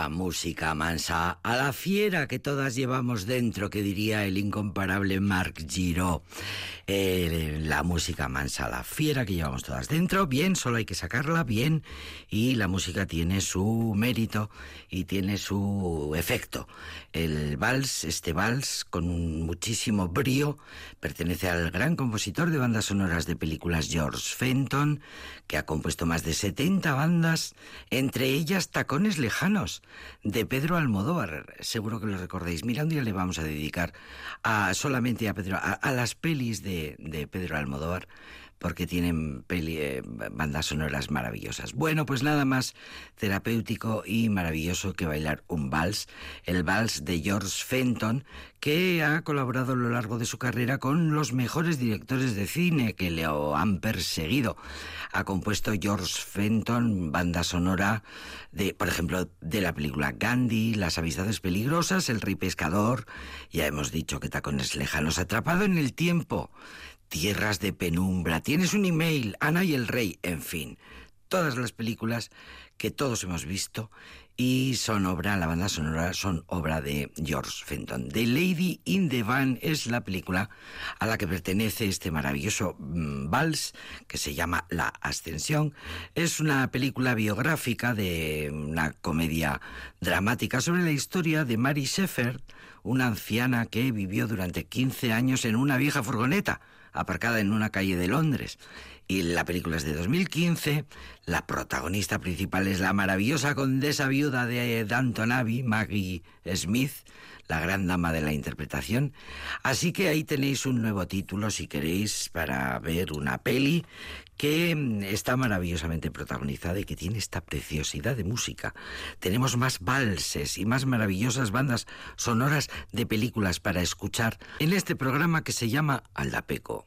la música mansa, a la fiera que todas llevamos dentro, que diría el incomparable Marc Giraud. Eh, la música mansa, la fiera que llevamos todas dentro, bien, solo hay que sacarla, bien, y la música tiene su mérito y tiene su efecto. El vals, este vals, con muchísimo brío, pertenece al gran compositor de bandas sonoras de películas George Fenton, que ha compuesto más de 70 bandas, entre ellas Tacones Lejanos, de Pedro Almodóvar. Seguro que lo recordáis. Mira, un día le vamos a dedicar a, solamente a Pedro, a, las pelis de, de Pedro Almodóvar porque tienen eh, bandas sonoras maravillosas. Bueno, pues nada más terapéutico y maravilloso que bailar un vals, el vals de George Fenton, que ha colaborado a lo largo de su carrera con los mejores directores de cine que le han perseguido. Ha compuesto George Fenton banda sonora de, por ejemplo, de la película Gandhi, Las amistades peligrosas, El rey pescador, ya hemos dicho que Tacones lejanos, Atrapado en el tiempo, Tierras de penumbra, tienes un email, Ana y el Rey, en fin, todas las películas que todos hemos visto y son obra, la banda sonora son obra de George Fenton. The Lady in the Van es la película a la que pertenece este maravilloso mm, vals que se llama La Ascensión. Es una película biográfica de una comedia dramática sobre la historia de Mary Shepard, una anciana que vivió durante 15 años en una vieja furgoneta aparcada en una calle de Londres. Y la película es de 2015. La protagonista principal es la maravillosa condesa viuda de Danton Abbey, Maggie Smith, la gran dama de la interpretación. Así que ahí tenéis un nuevo título si queréis para ver una peli que mm, está maravillosamente protagonizada y que tiene esta preciosidad de música. Tenemos más valses y más maravillosas bandas sonoras de películas para escuchar en este programa que se llama Aldapeco.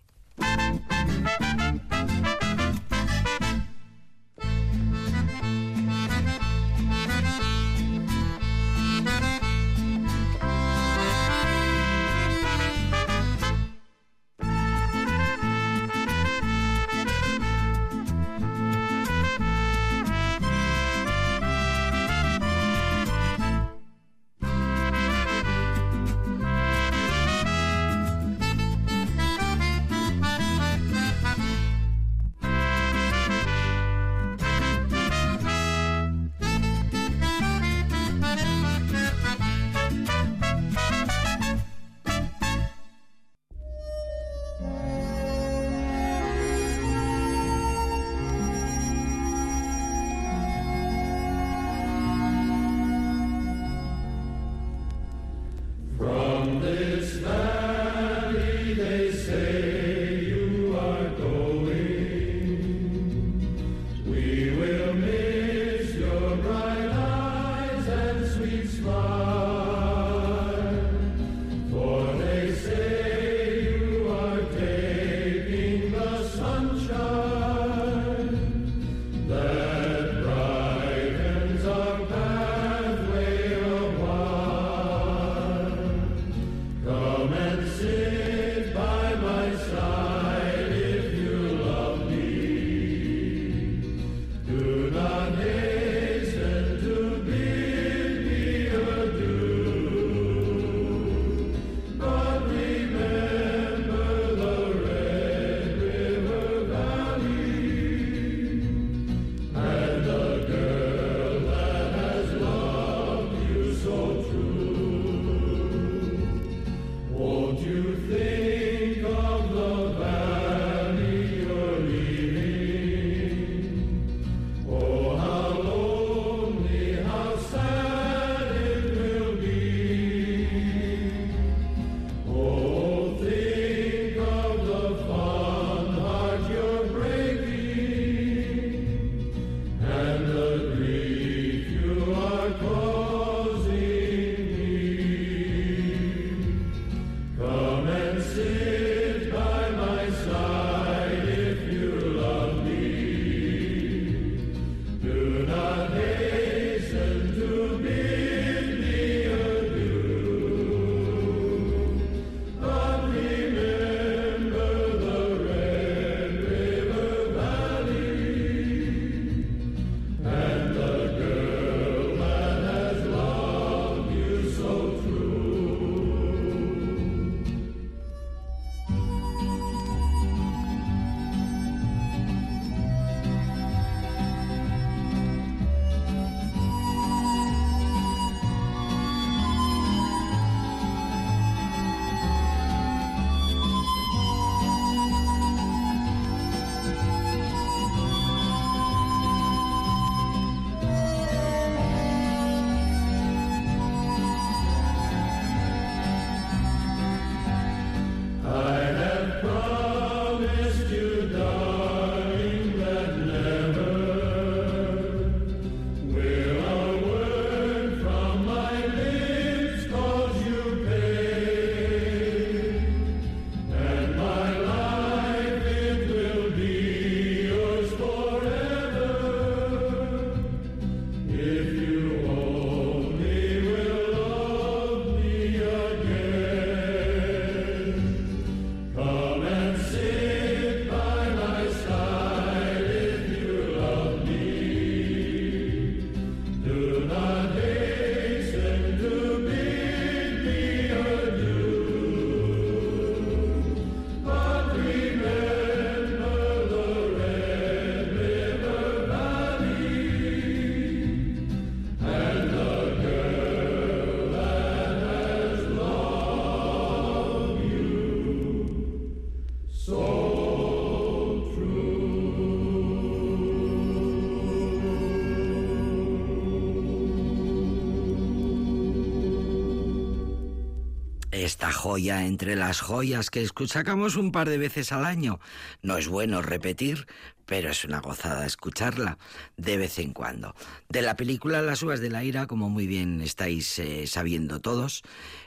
Esta joya entre las joyas que sacamos un par de veces al año. No es bueno repetir, pero es una gozada escucharla de vez en cuando. De la película Las uvas de la ira, como muy bien estáis eh, sabiendo todos,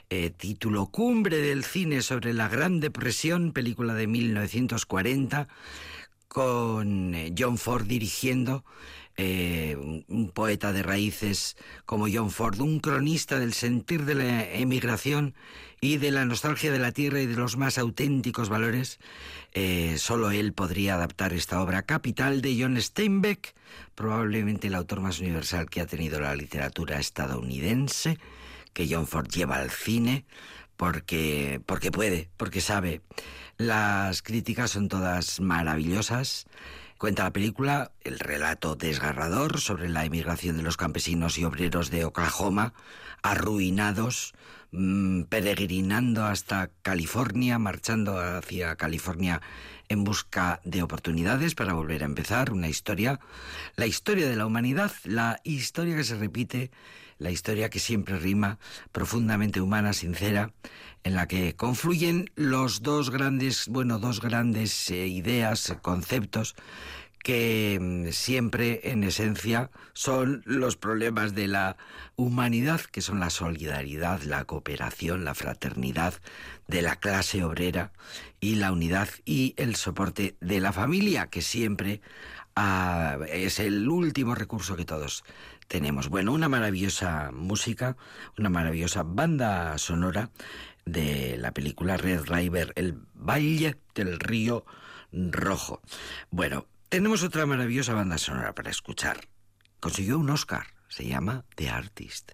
eh, título Cumbre del cine sobre la Gran Depresión, película de 1940, con eh, John Ford dirigiendo. Un poeta de raíces como John Ford, un cronista del sentir de la emigración y de la nostalgia de la tierra y de los más auténticos valores, eh, solo él podría adaptar esta obra capital de John Steinbeck, probablemente el autor más universal que ha tenido la literatura estadounidense, que John Ford lleva al cine, porque, porque puede, porque sabe. Las críticas son todas maravillosas. Cuenta la película el relato desgarrador sobre la emigración de los campesinos y obreros de Oklahoma, arruinados Mm, peregrinando hasta California, marchando hacia California en busca de oportunidades para volver a empezar una historia, la historia de la humanidad, la historia que se repite, la historia que siempre rima, profundamente humana, sincera, en la que confluyen los dos grandes, bueno, dos grandes eh, ideas, conceptos que mm, siempre en esencia son los problemas de la humanidad, que son la solidaridad, la cooperación, la fraternidad de la clase obrera y la unidad y el soporte de la familia, que siempre ah, es el último recurso que todos tenemos. Bueno, una maravillosa música, una maravillosa banda sonora de la película Red River, el Valle del Río Rojo. Bueno, tenemos otra maravillosa banda sonora para escuchar. Consiguió un Oscar. Se llama The Artist.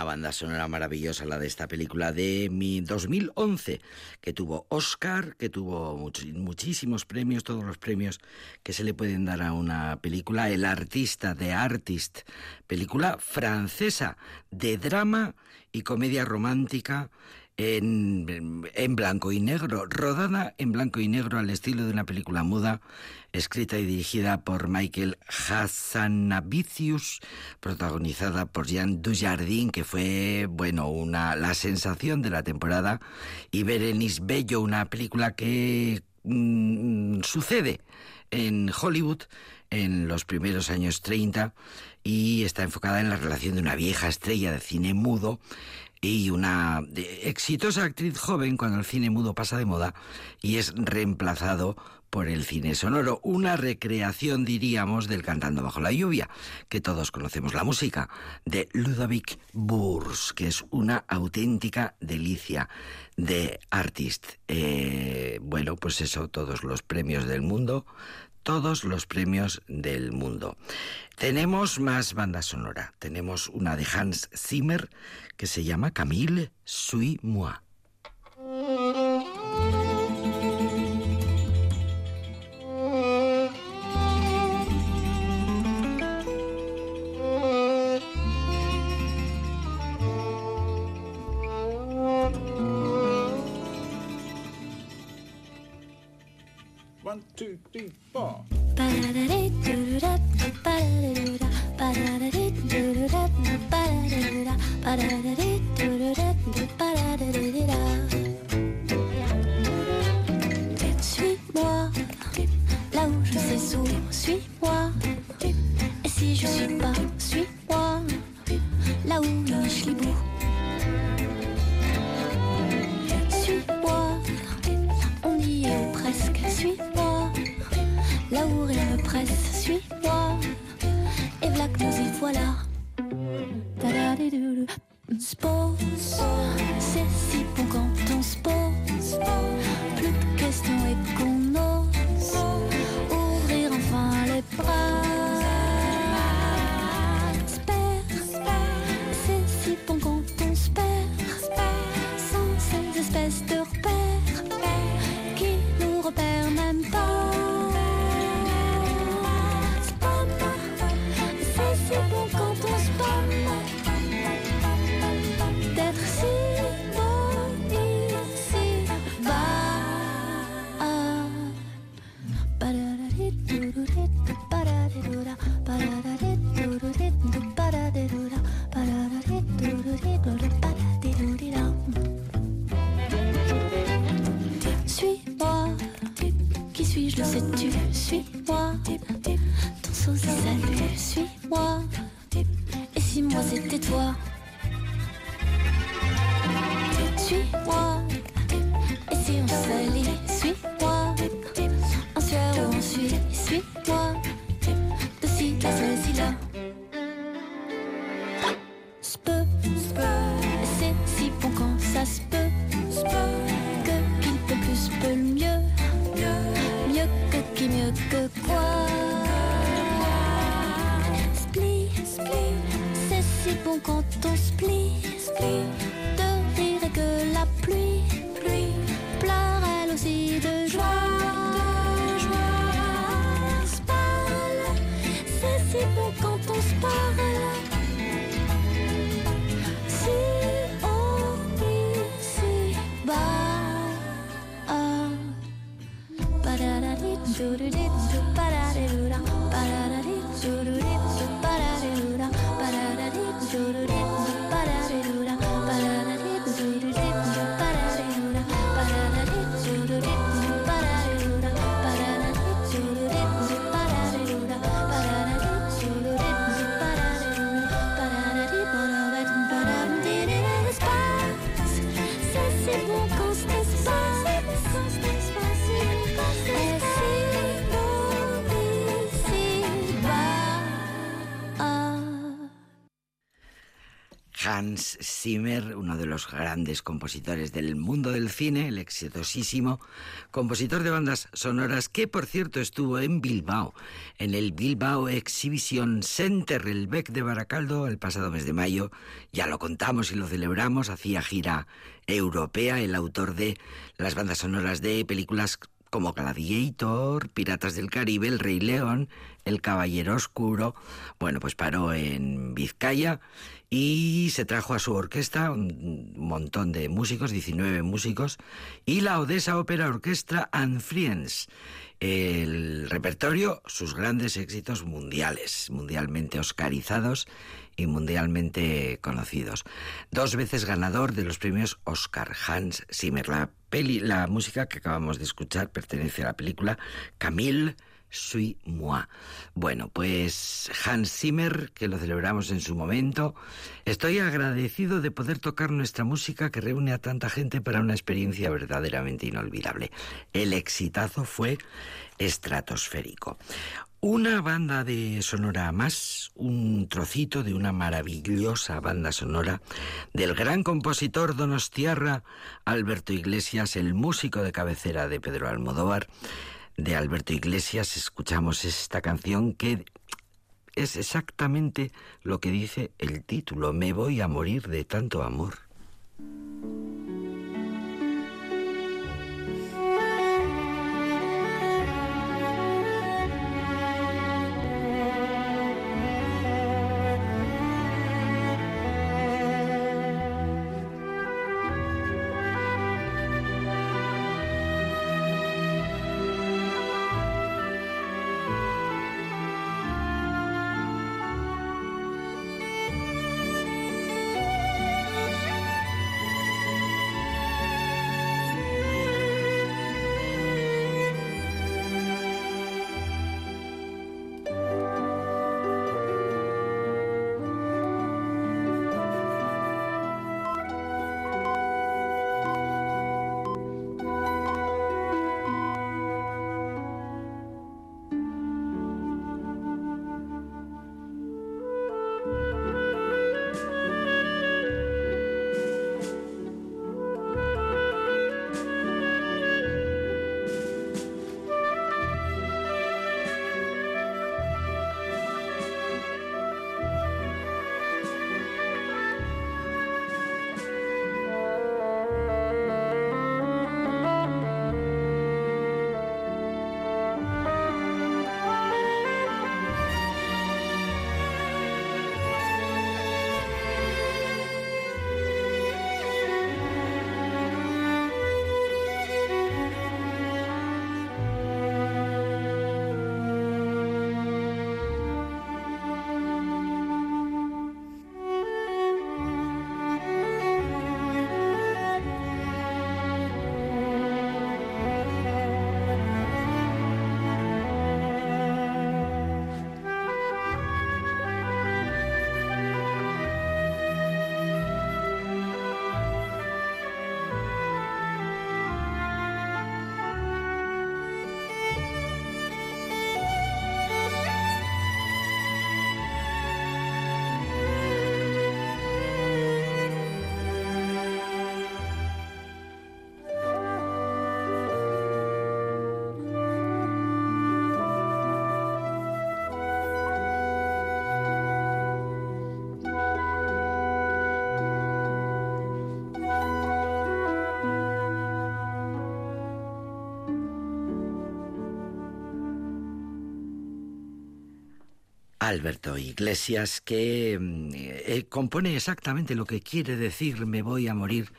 Una banda sonora maravillosa, la de esta película de mi 2011, que tuvo Oscar, que tuvo muchísimos premios, todos los premios que se le pueden dar a una película. El artista de Artist, película francesa de drama y comedia romántica en, blanco y negro, rodada en blanco y negro al estilo de una película muda, escrita y dirigida por Michael Hassanavicius, protagonizada por Jean Dujardin, que fue, bueno, una, la sensación de la temporada, y Berenice Bello, una película que mm, sucede en Hollywood en los primeros años 30 y está enfocada en la relación de una vieja estrella de cine mudo y una exitosa actriz joven cuando el cine mudo pasa de moda y es reemplazado por el cine sonoro, una recreación, diríamos, del Cantando bajo la lluvia, que todos conocemos la música, de Ludovic Burs, que es una auténtica delicia de artist. Eh, bueno, pues eso, todos los premios del mundo, todos los premios del mundo. Tenemos más banda sonora. Tenemos una de Hans Zimmer que se llama Camille Suis Moi. One, two, three, four. Là où lis bout. Suis-moi, on y est presque, suis-moi. Là où rien ne presse, suis-moi. Et voilà que nous y voilà. Hans Zimmer, uno de los grandes compositores del mundo del cine, el exitosísimo compositor de bandas sonoras que, por cierto, estuvo en Bilbao, en el Bilbao Exhibition Center, el BEC de Baracaldo, el pasado mes de mayo. Ya lo contamos y lo celebramos, hacía gira europea, el autor de las bandas sonoras de películas como Gladiator, Piratas del Caribe, El Rey León, El Caballero Oscuro. Bueno, pues paró en Vizcaya y se trajo a su orquesta un montón de músicos, 19 músicos, y la Odessa Opera Orquestra and Friends. El repertorio, sus grandes éxitos mundiales, mundialmente oscarizados y mundialmente conocidos. Dos veces ganador de los premios Oscar Hans Zimmer. La, peli, la música que acabamos de escuchar pertenece a la película Camille Suis moi. Bueno, pues Hans Zimmer, que lo celebramos en su momento, estoy agradecido de poder tocar nuestra música que reúne a tanta gente para una experiencia verdaderamente inolvidable. El exitazo fue estratosférico. Una banda de sonora más, un trocito de una maravillosa banda sonora del gran compositor donostiarra Alberto Iglesias, el músico de cabecera de Pedro Almodóvar. De Alberto Iglesias escuchamos esta canción que es exactamente lo que dice el título, Me voy a morir de tanto amor. Alberto Iglesias, que mm, eh, compone exactamente lo que quiere decir me voy a morir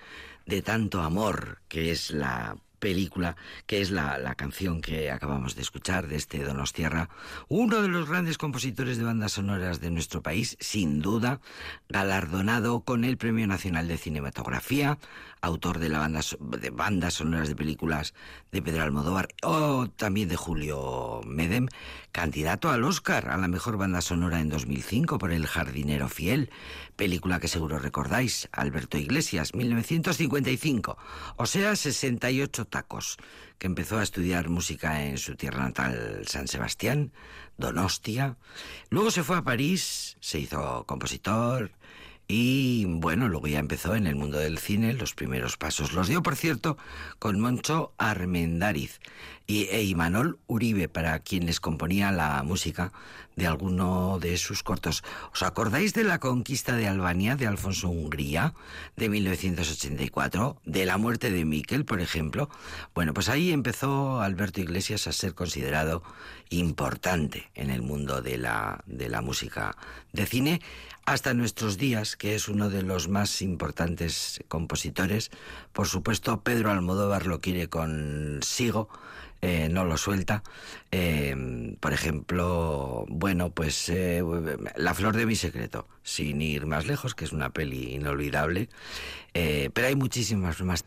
de tanto amor, que es la película, que es la, la, canción que acabamos de escuchar de este Donostierra, uno de los grandes compositores de bandas sonoras de nuestro país, sin duda, galardonado con el Premio Nacional de Cinematografía, autor de, la banda, bandas sonoras de películas de Pedro Almodóvar o también de Julio Medem, candidato al Oscar a la mejor banda sonora en 2005 por El jardinero fiel, película que seguro recordáis, Alberto Iglesias, 1955, o sea, 68 tacos, que empezó a estudiar música en su tierra natal, San Sebastián, Donostia. Luego se fue a París, se hizo compositor, y bueno, luego ya empezó en el mundo del cine, los primeros pasos los dio, por cierto, con Moncho Armendáriz y e Uribe, para quien les componía la música de alguno de sus cortos. ¿Os acordáis de la conquista de Albania de Alfonso Hungría de 1984? De la muerte de Miquel, por ejemplo. Bueno, pues ahí empezó Alberto Iglesias a ser considerado importante en el mundo de la, de la música de cine hasta nuestros días, que es uno de los más importantes compositores. Por supuesto, Pedro Almodóvar lo quiere consigo eh, no lo suelta. Eh, por ejemplo, bueno, pues eh, La flor de mi secreto, sin ir más lejos, que es una peli inolvidable, pero hay muchísimas más.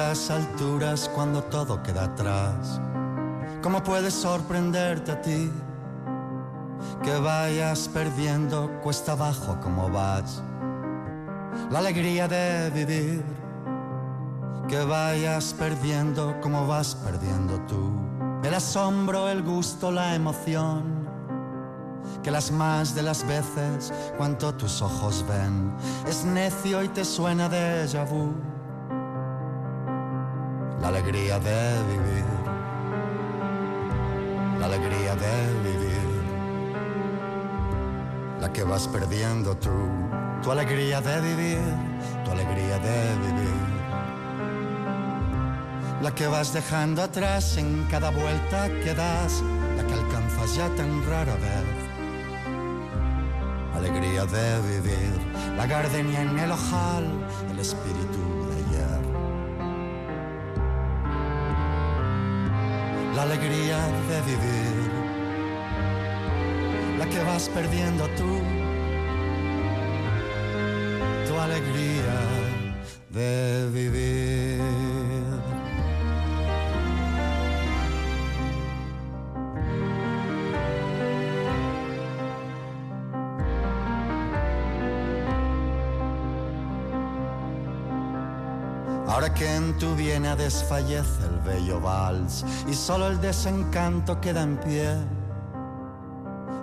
Estas alturas cuando todo queda atrás ¿Cómo puedes sorprenderte a ti? Que vayas perdiendo cuesta abajo como vas La alegría de vivir Que vayas perdiendo como vas perdiendo tú El asombro, el gusto, la emoción que las más de las veces cuanto tus ojos ven es necio y te suena de vu. La alegría de vivir, la alegría de vivir, la que vas perdiendo tú, tu alegría de vivir, tu alegría de vivir, la que vas dejando atrás en cada vuelta que das, la que alcanzas ya tan rara vez. Alegría de vivir, la gardenia en el ojal, el espíritu La alegría de vivir, la que vas perdiendo tú, tu alegría de vivir. Que en tu viena desfallece el bello vals y solo el desencanto queda en pie.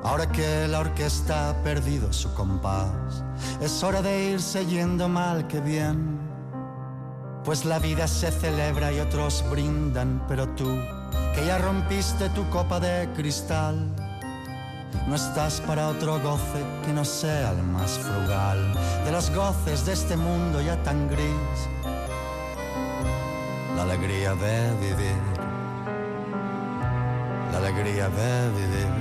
Ahora que la orquesta ha perdido su compás, es hora de irse yendo mal que bien. Pues la vida se celebra y otros brindan, pero tú, que ya rompiste tu copa de cristal, no estás para otro goce que no sea el más frugal de los goces de este mundo ya tan gris la alegría de vivir, la alegría de vivir,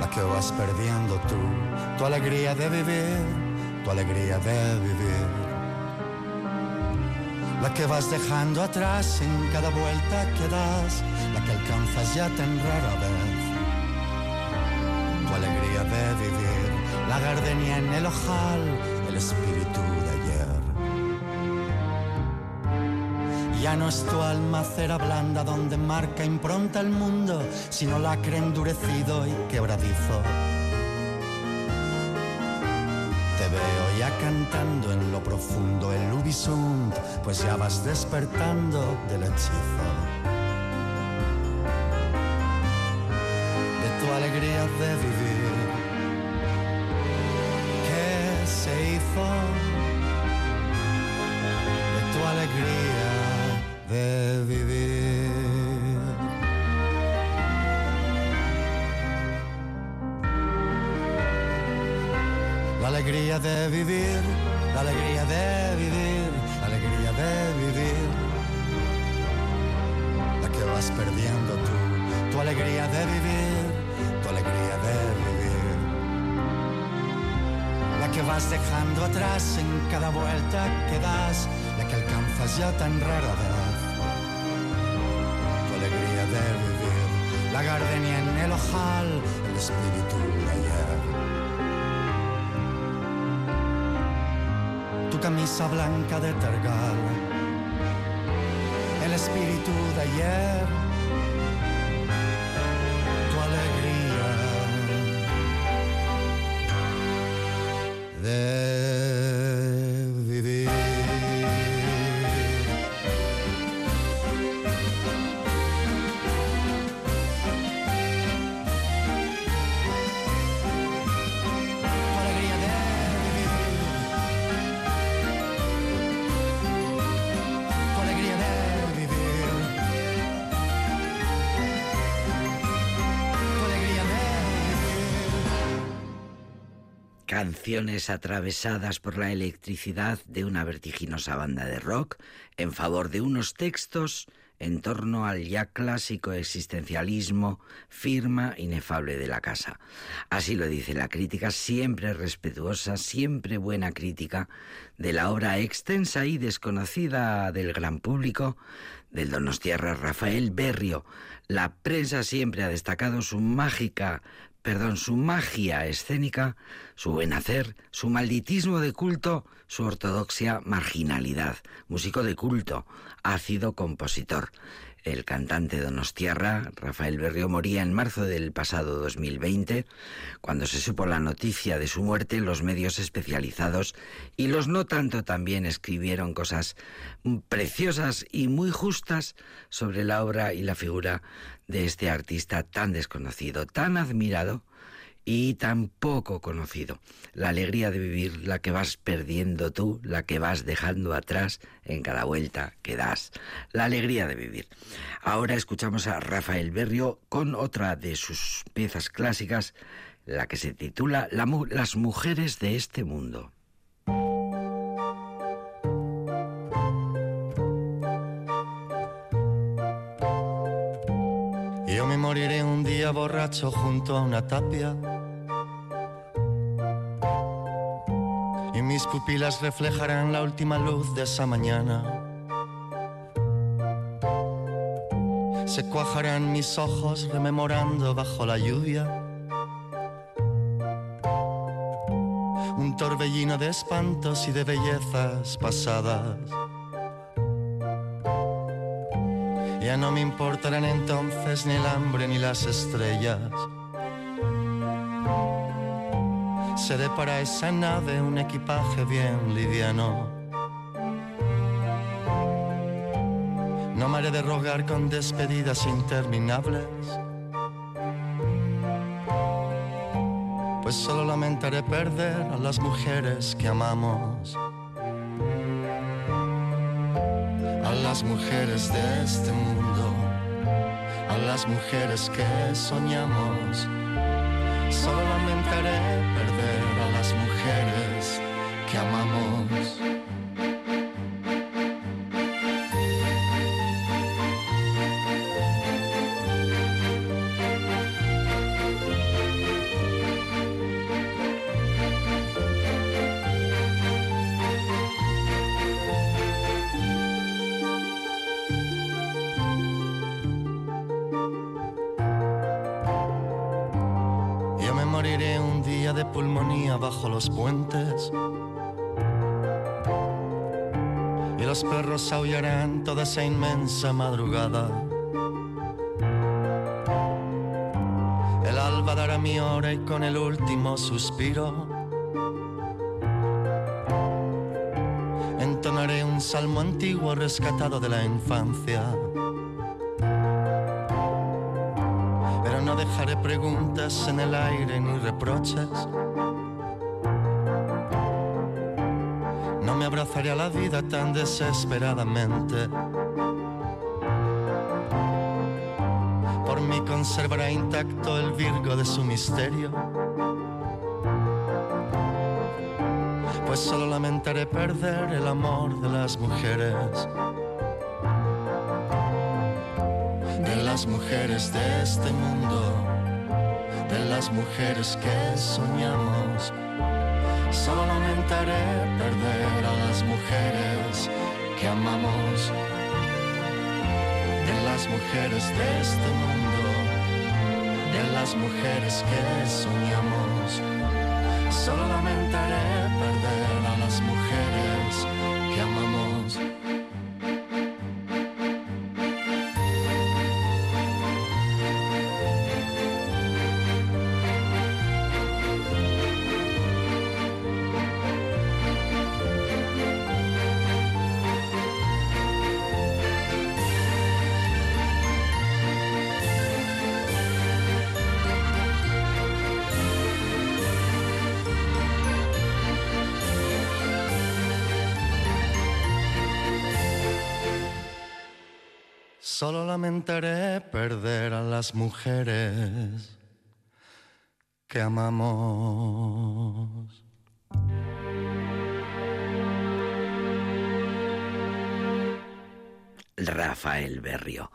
la que vas perdiendo tú, tu alegría de vivir, tu alegría de vivir, la que vas dejando atrás en cada vuelta que das, la que alcanzas ya tan rara vez, tu alegría de vivir, la gardenia en el ojal, el espíritu Ya no es tu alma cera blanda donde marca impronta el mundo, sino lacre endurecido y quebradizo. Te veo ya cantando en lo profundo el Ubisunt, pues ya vas despertando del hechizo. De tu alegría de vivir, que se hizo de tu alegría de vivir. La alegría de vivir, la alegría de vivir, la alegría de vivir. La que vas perdiendo tú, tu alegría de vivir, tu alegría de vivir. La que vas dejando atrás en cada vuelta que das, la que alcanzas ya tan rara vez. La gardenia en el ojal, el espíritu de ayer. Tu camisa blanca de tergal, el espíritu de ayer. Atravesadas por la electricidad de una vertiginosa banda de rock en favor de unos textos en torno al ya clásico existencialismo firma, inefable de la casa. Así lo dice la crítica, siempre respetuosa, siempre buena crítica de la obra extensa y desconocida del gran público del Donostierra Rafael Berrio. La prensa siempre ha destacado su mágica perdón, su magia escénica, su buen hacer, su malditismo de culto, su ortodoxia marginalidad. Músico de culto, ácido compositor. El cantante donostiarra, Rafael Berrio, moría en marzo del pasado 2020. Cuando se supo la noticia de su muerte, los medios especializados y los no tanto también escribieron cosas preciosas y muy justas sobre la obra y la figura de este artista tan desconocido, tan admirado y tan poco conocido. La alegría de vivir, la que vas perdiendo tú, la que vas dejando atrás en cada vuelta que das. La alegría de vivir. Ahora escuchamos a Rafael Berrio con otra de sus piezas clásicas, la que se titula Las mujeres de este mundo. Moriré un día borracho junto a una tapia mis pupilas reflejarán la última luz de esa mañana. Se cuajarán mis ojos rememorando bajo la lluvia. Un torbellino de espantos y de bellezas pasadas. Ya no me importarán entonces ni el hambre ni las estrellas. seré para esa nave un equipaje bien liviano. No me haré de rogar con despedidas interminables, pues solo lamentaré perder a las mujeres que amamos. Las mujeres de este mundo, a las mujeres que soñamos. Solo lamentaré esa inmensa madrugada. El alba dará mi hora y con el último suspiro entonaré un salmo antiguo rescatado de la infancia. Pero no dejaré preguntas en el aire ni reproches. abrazaré a la vida tan desesperadamente. Conservará intacto el virgo de su misterio. Pues solo lamentaré perder el amor de las mujeres. De las mujeres de este mundo. De las mujeres que soñamos Solo lamentaré perder a las mujeres que amamos. De las mujeres de este mundo, de las mujeres que soñamos. Solo lamentaré perder lamentaré perder a las mujeres que amamos. Rafael Berrio.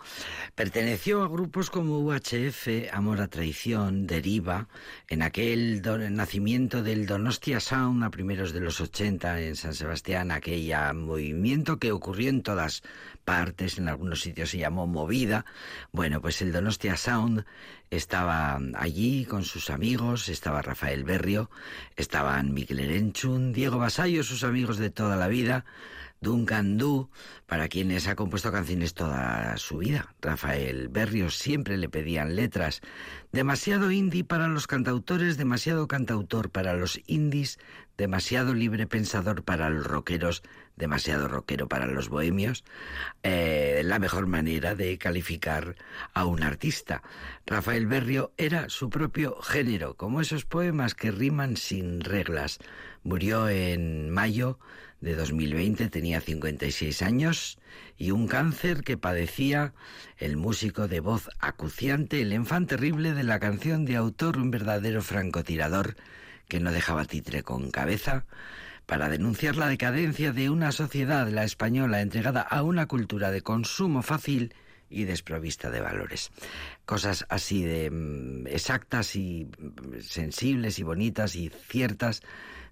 Perteneció a grupos como UHF, Amor a Traición, Deriva, en aquel nacimiento del Donostia Sound a primeros de los 80 en San Sebastián, aquel movimiento que ocurrió en todas partes, en algunos sitios se llamó Movida. Bueno, pues el Donostia Sound estaba allí con sus amigos, estaba Rafael Berrio, estaban Miguel Erenchun, Diego Basayo, sus amigos de toda la vida, Duncan Du, para quienes ha compuesto canciones toda su vida. Rafael Berrios siempre le pedían letras. Demasiado indie para los cantautores, demasiado cantautor para los indies, demasiado libre pensador para los rockeros, demasiado rockero para los bohemios. Eh, la mejor manera de calificar a un artista. Rafael Berrio era su propio género, como esos poemas que riman sin reglas. Murió en mayo de 2020 tenía 56 años y un cáncer que padecía el músico de voz acuciante, el enfant terrible de la canción de autor, un verdadero francotirador que no dejaba titre con cabeza, para denunciar la decadencia de una sociedad, la española, entregada a una cultura de consumo fácil y desprovista de valores. Cosas así de mm, exactas y mm, sensibles y bonitas y ciertas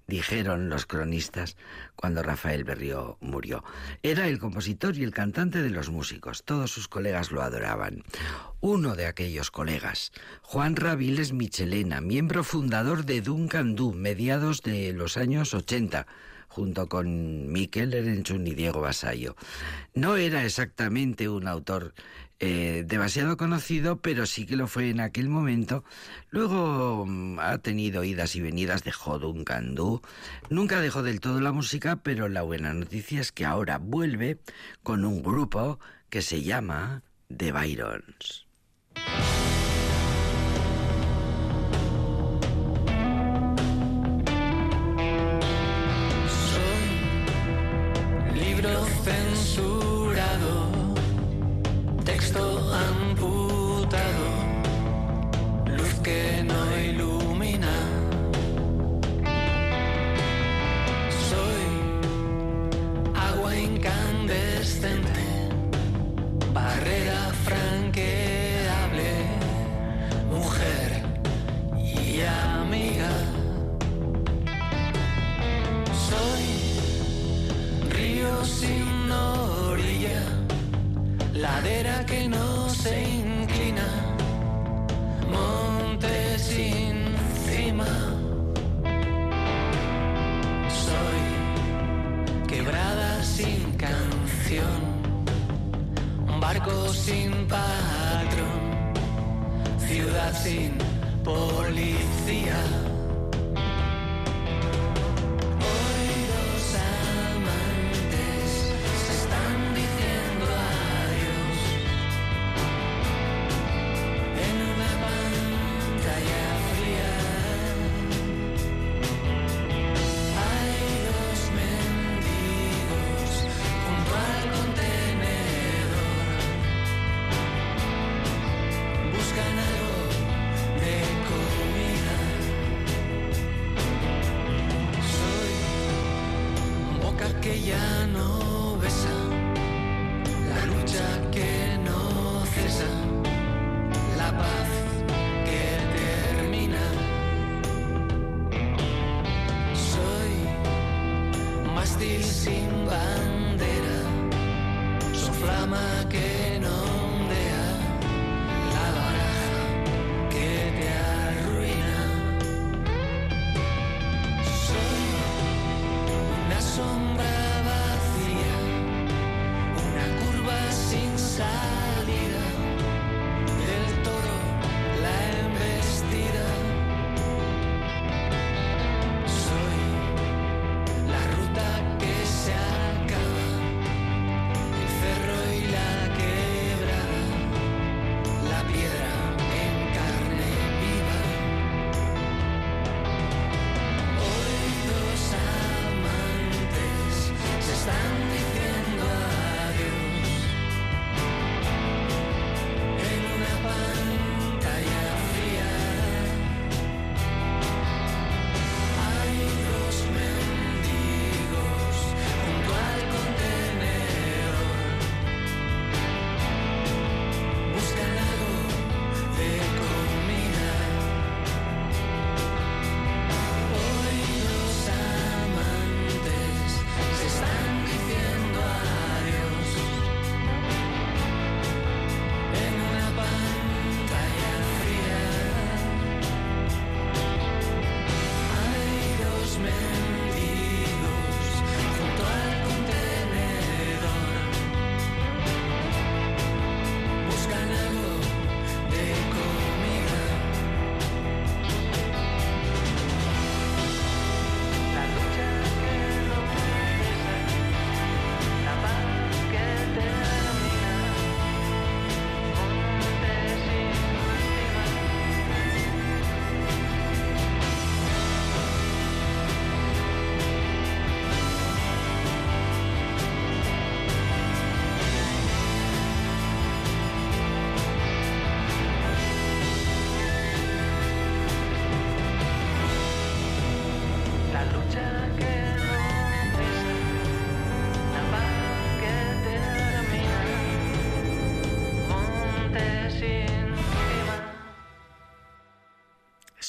dijeron los cronistas cuando Rafael Berrio murió. Era el compositor y el cantante de los músicos. Todos sus colegas lo adoraban. Uno de aquellos colegas, Juan Raviles Michelena, miembro fundador de Duncan Du, mediados de los años 80, junto con Miquel Erenchun y Diego Basayo. No era exactamente un autor eh, demasiado conocido, pero sí que lo fue en aquel momento. Luego mm, ha tenido idas y venidas, dejó Duncan Du. Nunca dejó del todo la música, pero la buena noticia es que ahora vuelve con un grupo que se llama The Byrons.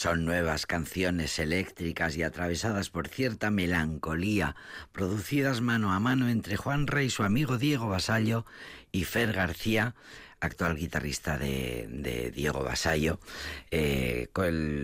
Son nuevas canciones eléctricas y atravesadas por cierta melancolía, producidas mano a mano entre Juan Rey, su amigo Diego Vasallo y Fer García actual guitarrista de, Diego Basallo. Eh,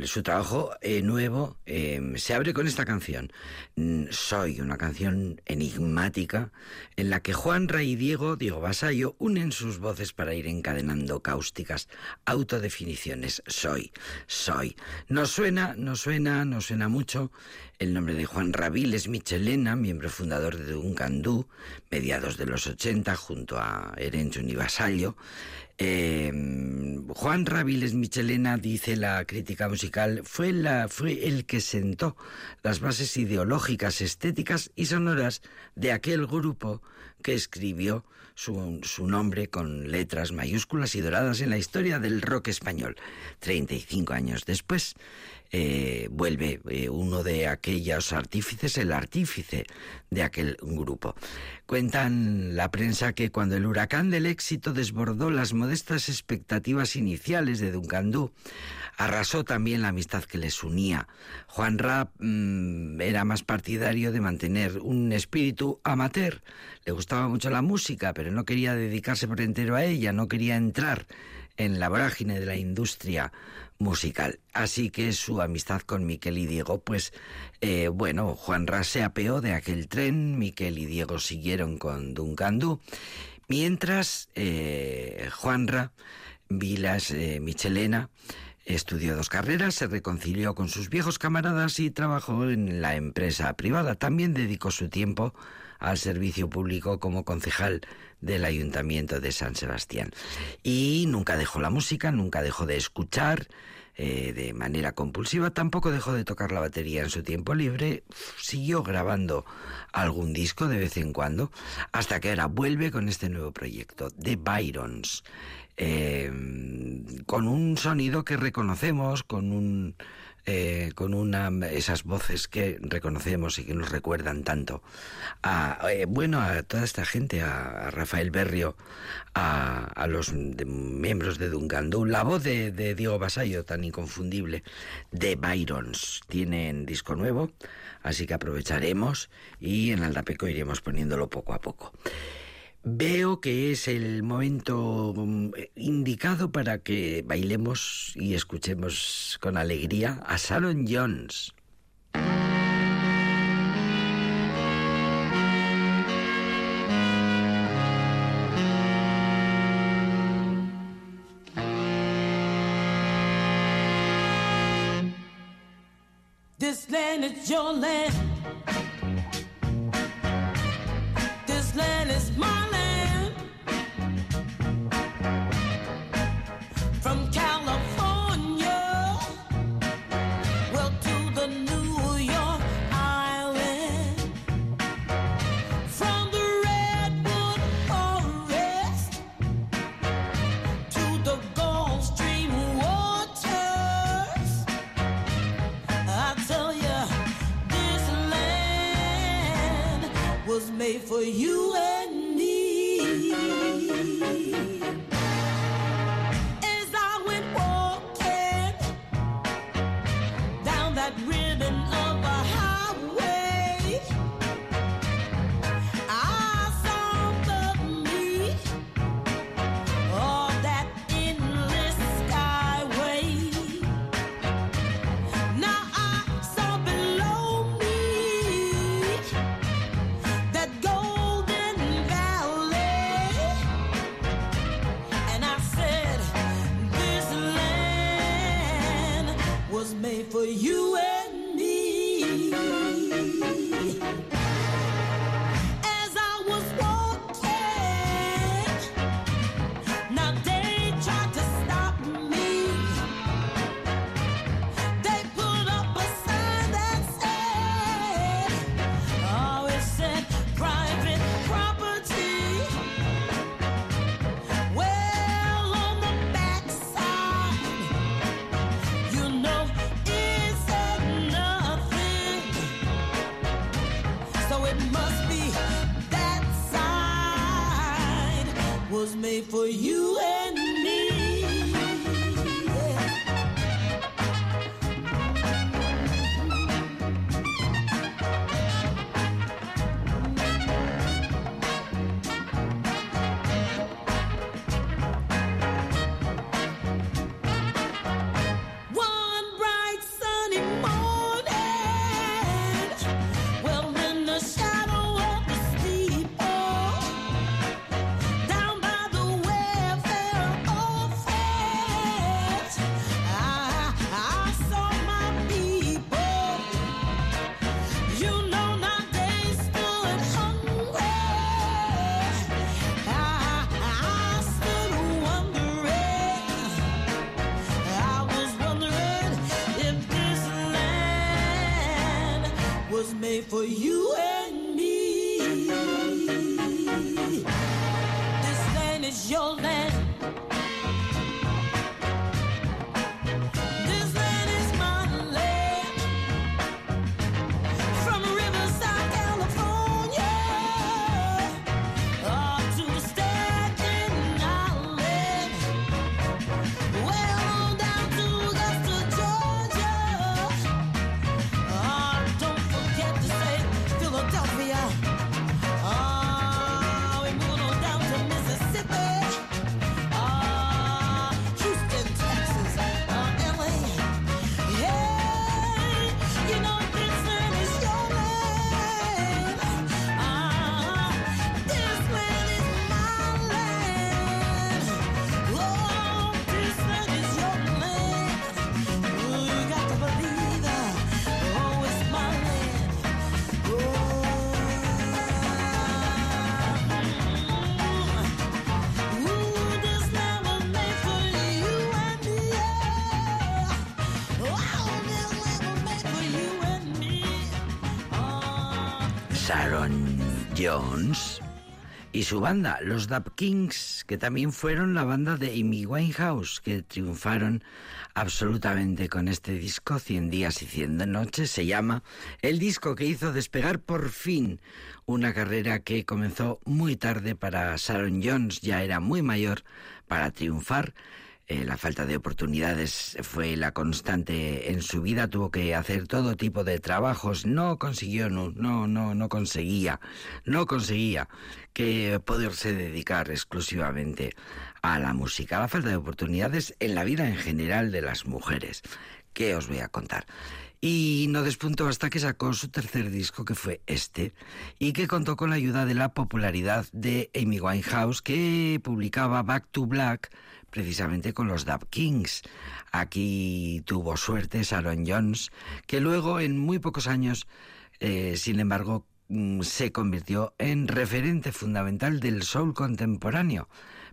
su trabajo eh, nuevo eh, se abre con esta canción. Mm, Soy, una canción enigmática en la que Juan Rey y Diego, Diego Basallo, unen sus voces para ir encadenando cáusticas autodefiniciones. Soy, soy. Nos suena, nos suena, nos suena mucho el nombre de Juan Rabiles Michelena, miembro fundador de Duncandú, mediados de los 80, junto a Erenchun y Basallo. Eh, Juan Rabiles Michelena, dice la crítica musical, fue, la, fue el que sentó las bases ideológicas, estéticas y sonoras de aquel grupo que escribió su, su, nombre con letras mayúsculas y doradas en la historia del rock español. 35 años después, eh, vuelve eh, uno de aquellos artífices, el artífice de aquel grupo. Cuentan la prensa que cuando el huracán del éxito desbordó las modestas expectativas iniciales de Duncandú, arrasó también la amistad que les unía. Juan Rapp mm, era más partidario de mantener un espíritu amateur. Le gustaba mucho la música, pero no quería dedicarse por entero a ella, no quería entrar en la vorágine de la industria musical. Así que su amistad con Miquel y Diego, pues eh, bueno, Juan Ras se apeó de aquel tren, Miquel y Diego siguieron con Duncandú, mientras eh, Juanra Vilas eh, Michelena estudió dos carreras, se reconcilió con sus viejos camaradas y trabajó en la empresa privada. También dedicó su tiempo al servicio público como concejal del Ayuntamiento de San Sebastián. Y nunca dejó la música, nunca dejó de escuchar eh, de manera compulsiva, tampoco dejó de tocar la batería en su tiempo libre, siguió grabando algún disco de vez en cuando, hasta que ahora vuelve con este nuevo proyecto, The Byrons. Eh, con un sonido que reconocemos, con un eh, con una esas voces que reconocemos y que nos recuerdan tanto a eh, bueno a toda esta gente a, Rafael Berrio a, los miembros de Duncandú. La voz de, Diego Basayo tan inconfundible de Byrons tienen disco nuevo así que aprovecharemos y en Aldapeco iremos poniéndolo poco a poco Veo que es el momento mm, indicado para que bailemos y escuchemos con alegría a Sharon Jones. This land is your land. For you Jones y su banda, los Dap Kings, que también fueron la banda de Amy Winehouse, que triunfaron absolutamente con este disco, 100 días y 100 noches, se llama el disco que hizo despegar por fin una carrera que comenzó muy tarde para Sharon Jones, ya era muy mayor para triunfar. Eh, la falta de oportunidades fue la constante en su vida, tuvo que hacer todo tipo de trabajos, no consiguió, no, no, no, conseguía, no conseguía que poderse dedicar exclusivamente a la música. La falta de oportunidades en la vida en general de las mujeres. ¿Qué os voy a contar? Y no despuntó hasta que sacó su tercer disco, que fue este, y que contó con la ayuda de la popularidad de Amy Winehouse, que publicaba Back to Black, precisamente con los Dub Kings. Aquí tuvo suerte Sharon Jones, que luego en muy pocos años, eh, sin embargo, mm, se convirtió en referente fundamental del soul contemporáneo,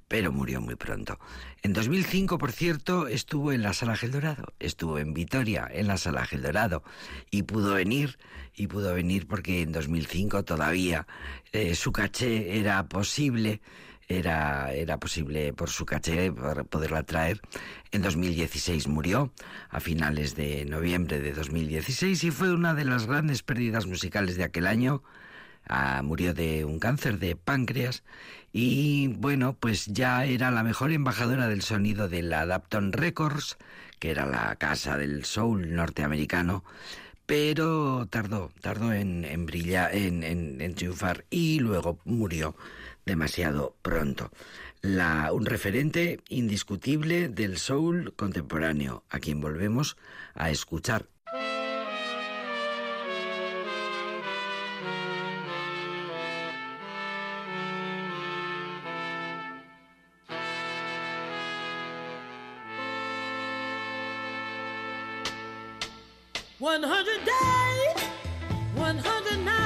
pero murió muy pronto. En 2005, por cierto, estuvo en la Sala Gel Dorado, estuvo en Vitoria, en la Sala Gel Dorado, y pudo venir, y pudo venir porque en 2005 todavía eh, su caché era posible era, era posible por su caché poderla traer. En 2016 murió, a finales de noviembre de 2016, y fue una de las grandes pérdidas musicales de aquel año. Ah, murió de un cáncer de páncreas y bueno, pues ya era la mejor embajadora del sonido de la Adapton Records, que era la casa del soul norteamericano, pero tardó, tardó en, brillar, en, en, en triunfar y luego murió demasiado pronto. La, un referente indiscutible del soul contemporáneo, a quien volvemos a escuchar. One hundred days, one hundred nights